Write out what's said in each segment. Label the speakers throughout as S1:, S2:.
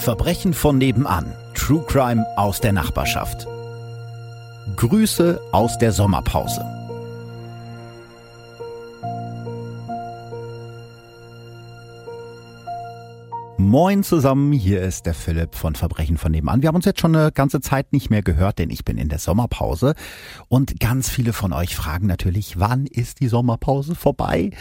S1: Verbrechen von nebenan. True Crime aus der Nachbarschaft. Grüße aus der Sommerpause. Moin zusammen, hier ist der Philipp von Verbrechen von nebenan. Wir haben uns jetzt schon eine ganze Zeit nicht mehr gehört, denn ich bin in der Sommerpause und ganz viele von euch fragen natürlich, wann ist die Sommerpause vorbei?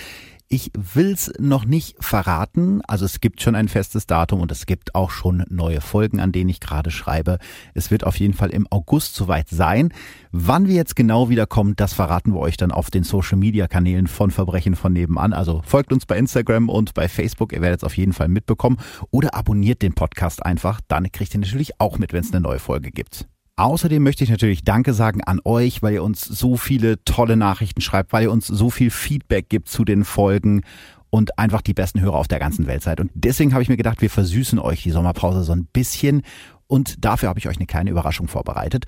S1: Ich will's noch nicht verraten. Also es gibt schon ein festes Datum und es gibt auch schon neue Folgen, an denen ich gerade schreibe. Es wird auf jeden Fall im August soweit sein. Wann wir jetzt genau wiederkommen, das verraten wir euch dann auf den Social Media Kanälen von Verbrechen von nebenan. Also folgt uns bei Instagram und bei Facebook. Ihr werdet es auf jeden Fall mitbekommen. Oder abonniert den Podcast einfach. Dann kriegt ihr natürlich auch mit, wenn es eine neue Folge gibt. Außerdem möchte ich natürlich Danke sagen an euch, weil ihr uns so viele tolle Nachrichten schreibt, weil ihr uns so viel Feedback gibt zu den Folgen und einfach die besten Hörer auf der ganzen Welt seid. Und deswegen habe ich mir gedacht, wir versüßen euch die Sommerpause so ein bisschen und dafür habe ich euch eine kleine Überraschung vorbereitet.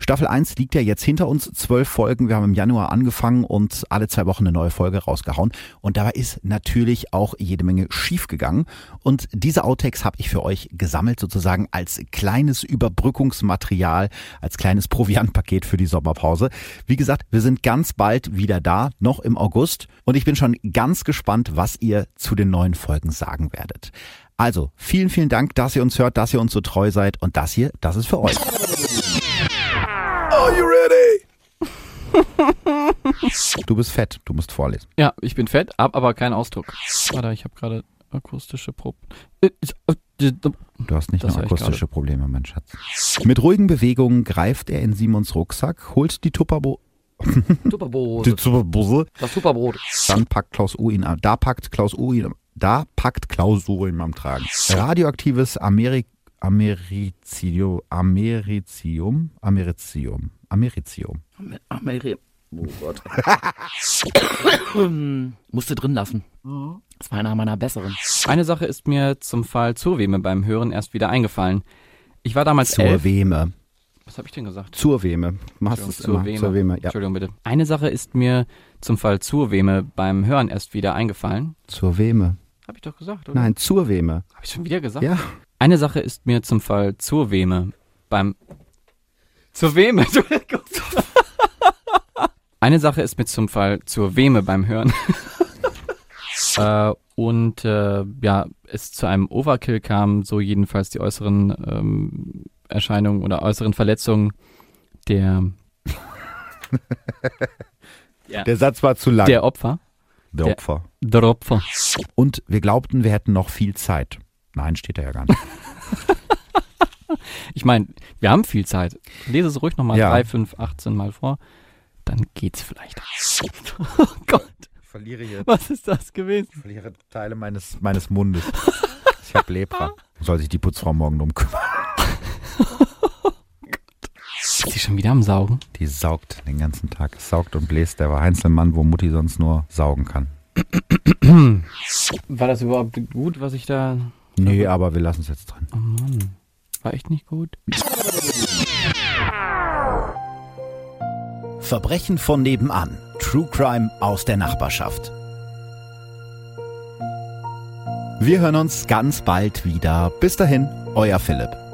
S1: Staffel 1 liegt ja jetzt hinter uns, zwölf Folgen. Wir haben im Januar angefangen und alle zwei Wochen eine neue Folge rausgehauen. Und dabei ist natürlich auch jede Menge schief gegangen. Und diese Outtakes habe ich für euch gesammelt, sozusagen als kleines Überbrückungsmaterial, als kleines Proviantpaket für die Sommerpause. Wie gesagt, wir sind ganz bald wieder da, noch im August. Und ich bin schon ganz gespannt, was ihr zu den neuen Folgen sagen werdet. Also, vielen, vielen Dank, dass ihr uns hört, dass ihr uns so treu seid und das hier, das ist für euch. Are you ready? Du bist fett, du musst vorlesen.
S2: Ja, ich bin fett, hab aber keinen Ausdruck. Warte, ich habe gerade akustische Probleme.
S1: Du hast nicht
S2: Das
S1: nur akustische Probleme, mein Schatz. Mit ruhigen Bewegungen greift er in Simons Rucksack, holt die Tupperbo
S2: Superbrot.
S1: die Tupperbuse,
S2: Das Superbrot.
S1: dann packt Klaus U ihn am, da packt Klaus U ihn, da packt Klaus U ihn am Tragen. Radioaktives Amerik Americium, Americium, Americium, Americium.
S2: Ameri oh Gott. Musste drin lassen. Das war einer meiner besseren. Eine Sache ist mir zum Fall Zurweme beim Hören erst wieder eingefallen. Ich war damals
S1: Zur
S2: elf.
S1: Weme.
S2: Was habe ich denn gesagt?
S1: Zur Weme. Du machst es
S2: Zur
S1: immer.
S2: Weme.
S1: Zur Weme, ja.
S2: Entschuldigung bitte. Eine Sache ist mir zum Fall Zurweme beim Hören erst wieder eingefallen.
S1: Zur Weme.
S2: Habe ich doch gesagt, oder?
S1: Nein, zur Weme.
S2: Habe ich schon wieder gesagt?
S1: Ja.
S2: Eine Sache ist mir zum Fall zur Weme beim zur Weme. Eine Sache ist mir zum Fall zur Weme beim Hören. äh, und äh, ja, es zu einem Overkill kam, so jedenfalls die äußeren ähm, Erscheinungen oder äußeren Verletzungen der ja,
S1: Der Satz war zu lang.
S2: der Opfer.
S1: Der
S2: der-
S1: Opfer.
S2: Der Opfer.
S1: Und wir glaubten, wir hätten noch viel Zeit. Nein, steht da ja gar nicht.
S2: Ich meine, wir haben viel Zeit. Lese es ruhig nochmal
S1: Ja.
S2: drei, fünf, 18 Mal vor. Dann geht's vielleicht. oh Gott,
S1: Ich verliere hier
S2: was ist das gewesen?
S1: ich verliere Teile meines, meines Mundes. Ich habe Lepra. Soll sich die Putzfrau morgen drum kümmern.
S2: Ist sie schon wieder am Saugen?
S1: Die saugt den ganzen Tag. Saugt und bläst. Der war Heinzelmann, wo Mutti sonst nur saugen kann.
S2: War das überhaupt gut, was ich da.
S1: Nee, aber wir lassen es jetzt drin.
S2: Oh Mann. War echt nicht gut.
S1: Verbrechen von nebenan. True Crime aus der Nachbarschaft. Wir hören uns ganz bald wieder. Bis dahin, euer Philipp.